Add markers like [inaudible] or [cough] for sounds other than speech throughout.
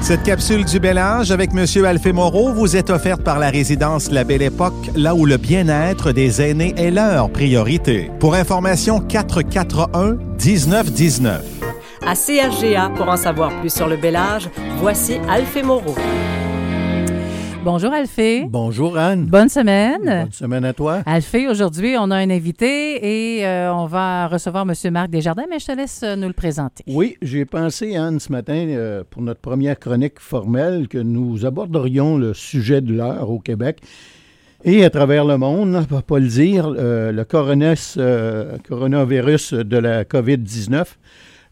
Cette capsule du bel âge avec Monsieur Alphé Moreau vous est offerte par la résidence La Belle Époque, là où le bien-être des aînés est leur priorité. Pour information, 441 1919. À CRGA, pour en savoir plus sur le bel âge, voici Alphé Moreau. Bonjour Alphée. Bonjour Anne. Bonne semaine. Bonne semaine à toi. Alphée, aujourd'hui, on a un invité et euh, on va recevoir M. Marc Desjardins, mais je te laisse euh, nous le présenter. Oui, j'ai pensé, Anne, ce matin, euh, pour notre première chronique formelle, que nous aborderions le sujet de l'heure au Québec et à travers le monde, on ne va pas le dire, le coronavirus de la COVID-19.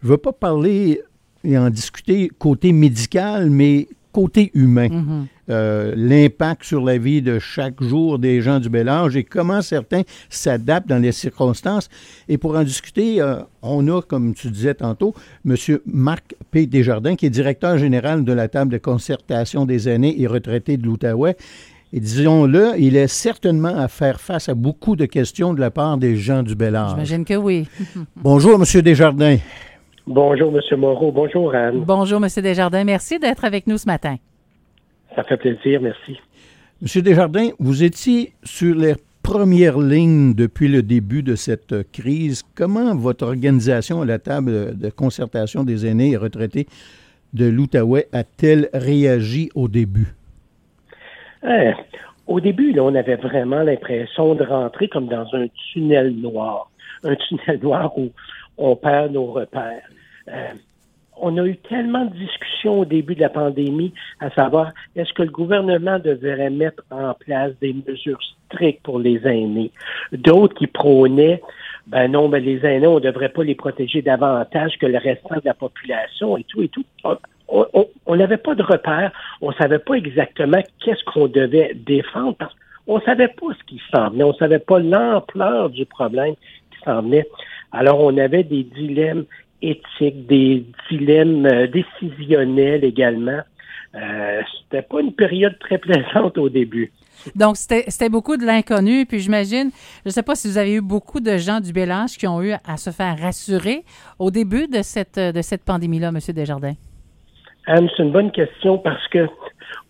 Je ne veux pas parler et en discuter côté médical, mais côté humain. Mhm. Euh, l'impact sur la vie de chaque jour des gens du bel âge et comment certains s'adaptent dans les circonstances. Et pour en discuter, euh, on a, comme tu disais tantôt, M. Marc P. Desjardins, qui est directeur général de la table de concertation des aînés et retraités de l'Outaouais. Et disons-le, il est certainement à faire face à beaucoup de questions de la part des gens du bel âge. J'imagine que oui. Bonjour, M. Desjardins. Bonjour, M. Moreau. Bonjour, Anne. Bonjour, M. Desjardins. Merci d'être avec nous ce matin. Ça fait plaisir, merci. Monsieur Desjardins, vous étiez sur les premières lignes depuis le début de cette crise. Comment votre organisation à la table de concertation des aînés et retraités de l'Outaouais a-t-elle réagi au début? Euh, au début, là, on avait vraiment l'impression de rentrer comme dans un tunnel noir. Un tunnel [laughs] noir où on perd nos repères. Euh, on a eu tellement de discussions au début de la pandémie à savoir est-ce que le gouvernement devrait mettre en place des mesures strictes pour les aînés? D'autres qui prônaient ben non, ben les aînés, on ne devrait pas les protéger davantage que le restant de la population et tout et tout. On n'avait pas de repères, on ne savait pas exactement qu'est-ce qu'on devait défendre parce qu'on ne savait pas ce qui s'en venait, on ne savait pas l'ampleur du problème qui s'en venait. Alors, on avait des dilemmes éthiques, des dilemmes euh, décisionnels également. Euh, c'était pas une période très plaisante au début. Donc, c'était beaucoup de l'inconnu. Puis j'imagine, je ne sais pas si vous avez eu beaucoup de gens du Bélange qui ont eu à se faire rassurer au début de cette, de cette pandémie-là, M. Desjardins. Anne, c'est une bonne question parce que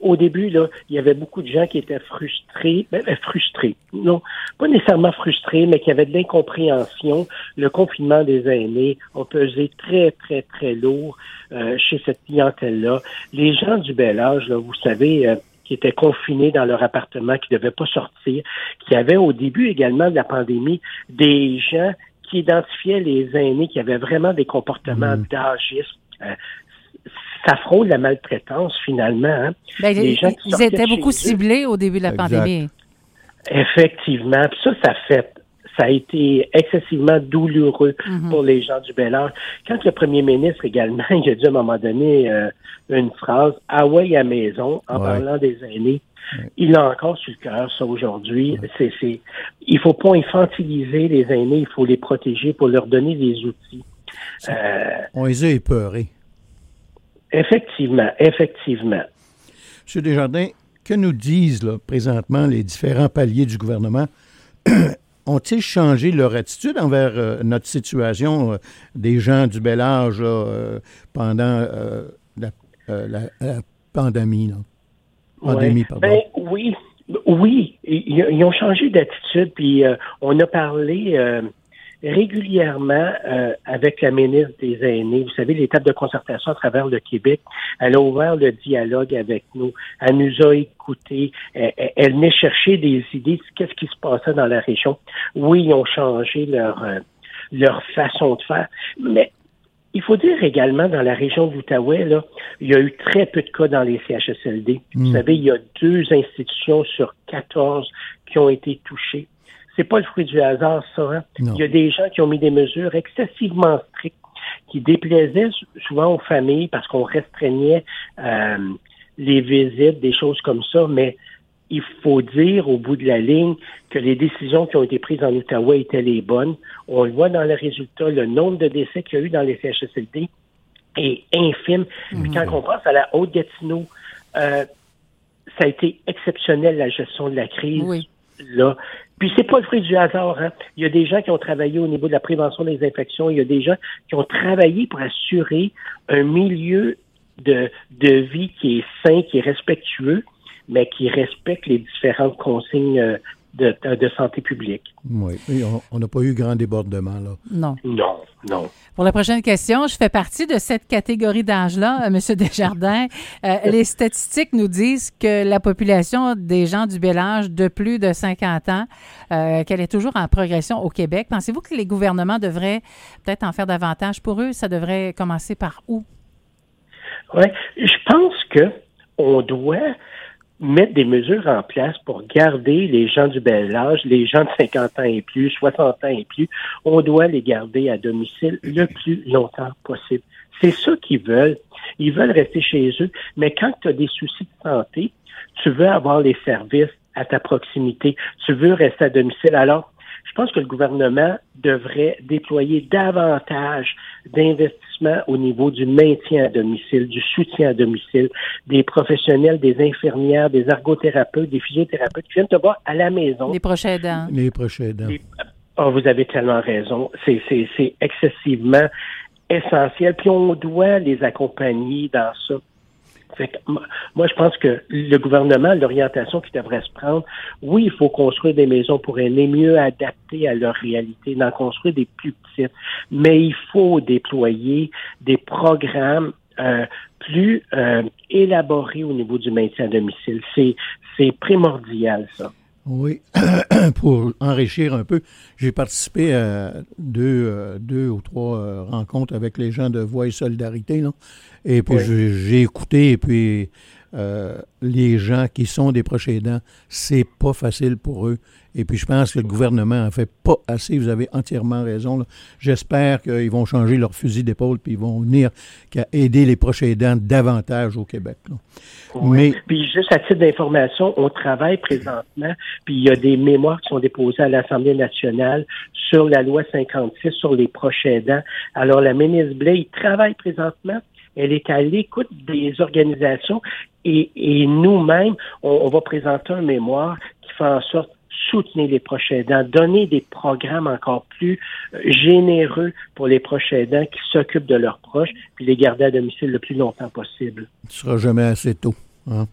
au début, là, il y avait beaucoup de gens qui étaient frustrés, ben, ben, frustrés, non, pas nécessairement frustrés, mais qui avaient de l'incompréhension. Le confinement des aînés a pesé très, très, très lourd euh, chez cette clientèle-là. Les gens du bel âge, là, vous savez, euh, qui étaient confinés dans leur appartement, qui ne devaient pas sortir, qui avaient au début également de la pandémie des gens qui identifiaient les aînés qui avaient vraiment des comportements mmh. Euh, ça frôle la maltraitance finalement. Hein. Ben, ils étaient beaucoup ciblés au début de la pandémie. Effectivement. Puis ça, ça fait ça a été excessivement douloureux Mhm. pour les gens du Bel Âge. Quand le premier ministre également, [laughs] il a dit à un moment donné euh, une phrase « Ah ouais, à maison » en Ouais. parlant des aînés, il a encore sur le cœur, ça, aujourd'hui. C'est, c'est, il faut pas infantiliser les aînés, il faut les protéger pour leur donner des outils. Euh, On les a épeurés. Effectivement, effectivement. Monsieur Desjardins, que nous disent là, présentement les différents paliers du gouvernement? [clears throat] Ont-ils changé leur attitude envers euh, notre situation euh, des gens du bel âge là, euh, pendant la, la- la pandémie? Là? Pandémie, Ouais. pardon. Ben, oui, oui, ils, ils ont changé d'attitude, puis on a parlé régulièrement euh, avec la ministre des Aînés. Vous savez, l'étape de concertation à travers le Québec, elle a ouvert le dialogue avec nous. Elle nous a écoutés. Elle, elle- venait chercher des idées de qu'est-ce qui se passait dans la région. Oui, ils ont changé leur euh, leur façon de faire, mais il faut dire également, dans la région de l'Outaouais, là, il y a eu très peu de cas dans les CHSLD. Vous Mm. savez, il y a deux institutions sur 14 qui ont été touchées. C'est pas le fruit du hasard, ça. hein? Il y a des gens qui ont mis des mesures excessivement strictes qui déplaisaient sou- souvent aux familles parce qu'on restreignait euh, les visites, des choses comme ça, mais il faut dire au bout de la ligne que les décisions qui ont été prises en Outaouais étaient les bonnes. On le voit dans le résultat, le nombre de décès qu'il y a eu dans les CHSLD est infime. Puis quand on pense à la Haute-Gatineau, euh, ça a été exceptionnel la gestion de la crise. Oui. Là. Puis c'est pas le fruit du hasard. Hein. Il y a des gens qui ont travaillé au niveau de la prévention des infections. Il y a des gens qui ont travaillé pour assurer un milieu de, de vie qui est sain, qui est respectueux, mais qui respecte les différentes consignes euh, de, de santé publique. Oui, on n'a pas eu grand débordement, là. Non. Non, non. Pour la prochaine question, je fais partie de cette catégorie d'âge-là, euh, M. [laughs] Desjardins. Euh, les statistiques nous disent que la population des gens du bel âge de plus de 50 ans, euh, qu'elle est toujours en progression au Québec. Pensez-vous que les gouvernements devraient peut-être en faire davantage pour eux? Ça devrait commencer par où? Oui, je pense que on doit mettre des mesures en place pour garder les gens du bel âge, les gens de 50 ans et plus, 60 ans et plus, on doit les garder à domicile le plus longtemps possible. C'est ça qu'ils veulent. Ils veulent rester chez eux, mais quand tu as des soucis de santé, tu veux avoir les services à ta proximité, tu veux rester à domicile. Alors, je pense que le gouvernement devrait déployer davantage d'investissements au niveau du maintien à domicile, du soutien à domicile, des professionnels, des infirmières, des ergothérapeutes, des physiothérapeutes qui viennent te voir à la maison. Les prochains aidants. Les prochains aidants. Oh, vous avez tellement raison. C'est, c'est, c'est excessivement essentiel. Puis on doit les accompagner dans ça. Fait que, moi, je pense que le gouvernement, l'orientation qui devrait se prendre, oui, il faut construire des maisons pour aînés mieux adaptées à leur réalité, d'en construire des plus petites, mais il faut déployer des programmes euh, plus euh, élaborés au niveau du maintien à domicile. C'est primordial, ça. Oui, [clears throat] pour enrichir un peu, j'ai participé à deux, euh, deux ou trois euh, rencontres avec les gens de Voix et Solidarité. Là. Et puis, j'ai écouté, et puis euh, les gens qui sont des proches aidants, c'est pas facile pour eux. Et puis, je pense que le gouvernement en fait pas assez. Vous avez entièrement raison. J'espère qu'ils vont changer leur fusil d'épaule puis ils vont venir aider les proches aidants davantage au Québec. Oui. Puis, juste à titre d'information, on travaille présentement, puis il y a des mémoires qui sont déposées à l'Assemblée nationale sur la loi 56 sur les proches aidants. Alors, la ministre Blais, il travaille présentement elle est à l'écoute des organisations et, nous-mêmes, on, va présenter un mémoire qui fait en sorte soutenir les proches aidants, donner des programmes encore plus euh, généreux pour les proches aidants qui s'occupent de leurs proches, puis les garder à domicile le plus longtemps possible. Ce sera jamais assez tôt. Hein?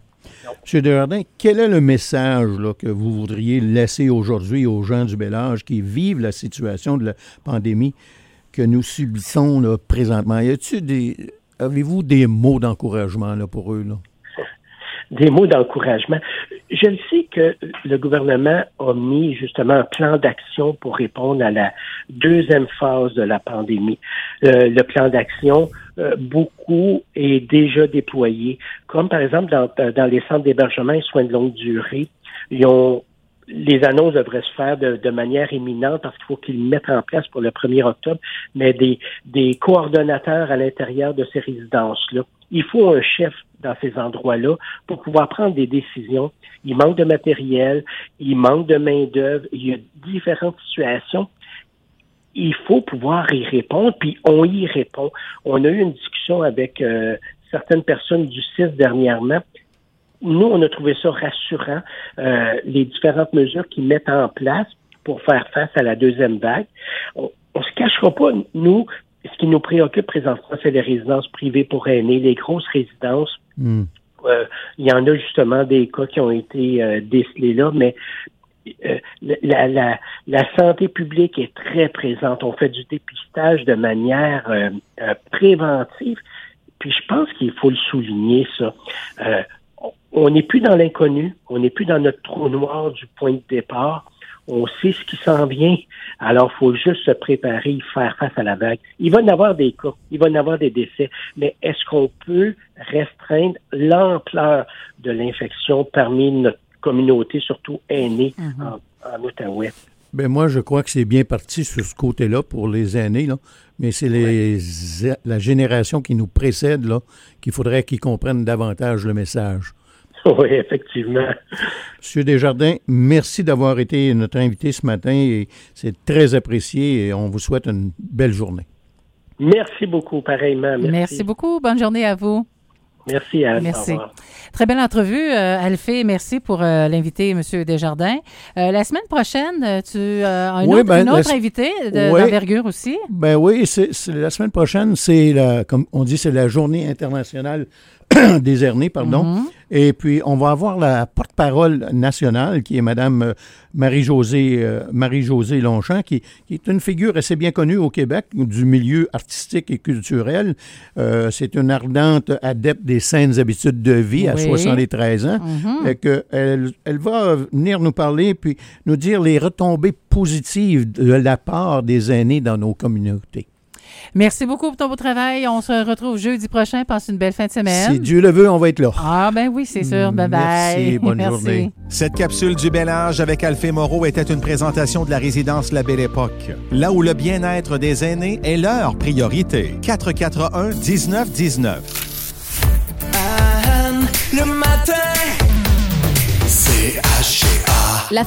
Monsieur Desjardins, quel est le message que vous voudriez laisser aujourd'hui aux gens du bel âge qui vivent la situation de la pandémie que nous subissons présentement? Y a-t-il des, Avez-vous des mots d'encouragement là, pour eux? Là? [laughs] Des mots d'encouragement. Je le sais que le gouvernement a mis justement un plan d'action pour répondre à la deuxième phase de la pandémie. Euh, le plan d'action, euh, beaucoup est déjà déployé, comme par exemple dans, dans les centres d'hébergement et soins de longue durée. Ils ont les annonces devraient se faire de, manière imminente parce qu'il faut qu'ils mettent en place pour le 1er octobre, mais des, des coordonnateurs à l'intérieur de ces résidences-là. Il faut un chef dans ces endroits-là pour pouvoir prendre des décisions. Il manque de matériel, il manque de main-d'œuvre, il y a différentes situations. Il faut pouvoir y répondre, puis on y répond. On a eu une discussion avec euh, certaines personnes du CIS dernièrement nous, on a trouvé ça rassurant, euh, les différentes mesures qu'ils mettent en place pour faire face à la deuxième vague. On, ne se cachera pas, nous, ce qui nous préoccupe présentement, c'est les résidences privées pour aînés, les grosses résidences. Hmm. Euh, il y en a justement des cas qui ont été euh, décelés là, mais la, la, la, santé publique est très présente. On fait du dépistage de manière préventive. Puis je pense qu'il faut le souligner, ça on n'est plus dans l'inconnu, on n'est plus dans notre trou noir du point de départ. On sait ce qui s'en vient. Alors, il faut juste se préparer, faire face à la vague. Il va y avoir des cas, il va y avoir des décès, mais est-ce qu'on peut restreindre l'ampleur de l'infection parmi notre communauté, surtout aînée mm-hmm. en, Outaouais? Ben moi, je crois que c'est bien parti sur ce côté-là pour les aînés, là. mais c'est les, la génération qui nous précède là qu'il faudrait qu'ils comprennent davantage le message. [laughs] Oui, effectivement. Monsieur Desjardins, merci d'avoir été notre invité ce matin et c'est très apprécié et on vous souhaite une belle journée. Merci beaucoup, pareillement. Merci, merci beaucoup. Bonne journée à vous. Merci, Anne. Merci. Très belle entrevue, euh, Alphée. Merci pour euh, l'invité, M. Desjardins. Euh, la semaine prochaine, euh, tu euh, as une Oui, autre, ben, une la autre s- invitée de- Oui. d'envergure aussi. Ben oui, c'est la semaine prochaine, c'est la, comme on dit, c'est la journée internationale [clears throat] des hernies, pardon. Mhm. Et puis, on va avoir la porte-parole nationale, qui est Madame euh, Marie-Josée euh, Marie-Josée Longchamp, qui, qui est une figure assez bien connue au Québec du milieu artistique et culturel. Euh, c'est une ardente adepte des saines habitudes de vie à Oui. 73 ans. Mhm. Et que elle, elle va venir nous parler puis nous dire les retombées positives de la part des aînés dans nos communautés. Merci beaucoup pour ton beau travail. On se retrouve jeudi prochain. Passe une belle fin de Si semaine. Dieu le veut, on va être là. Ah, ben oui, c'est sûr. Bye bye. Merci, bonne journée. Cette capsule du bel âge avec Alphée Moreau était une présentation de la résidence La Belle Époque, là où le bien-être des aînés est leur priorité. 441 1919. Anne, le matin.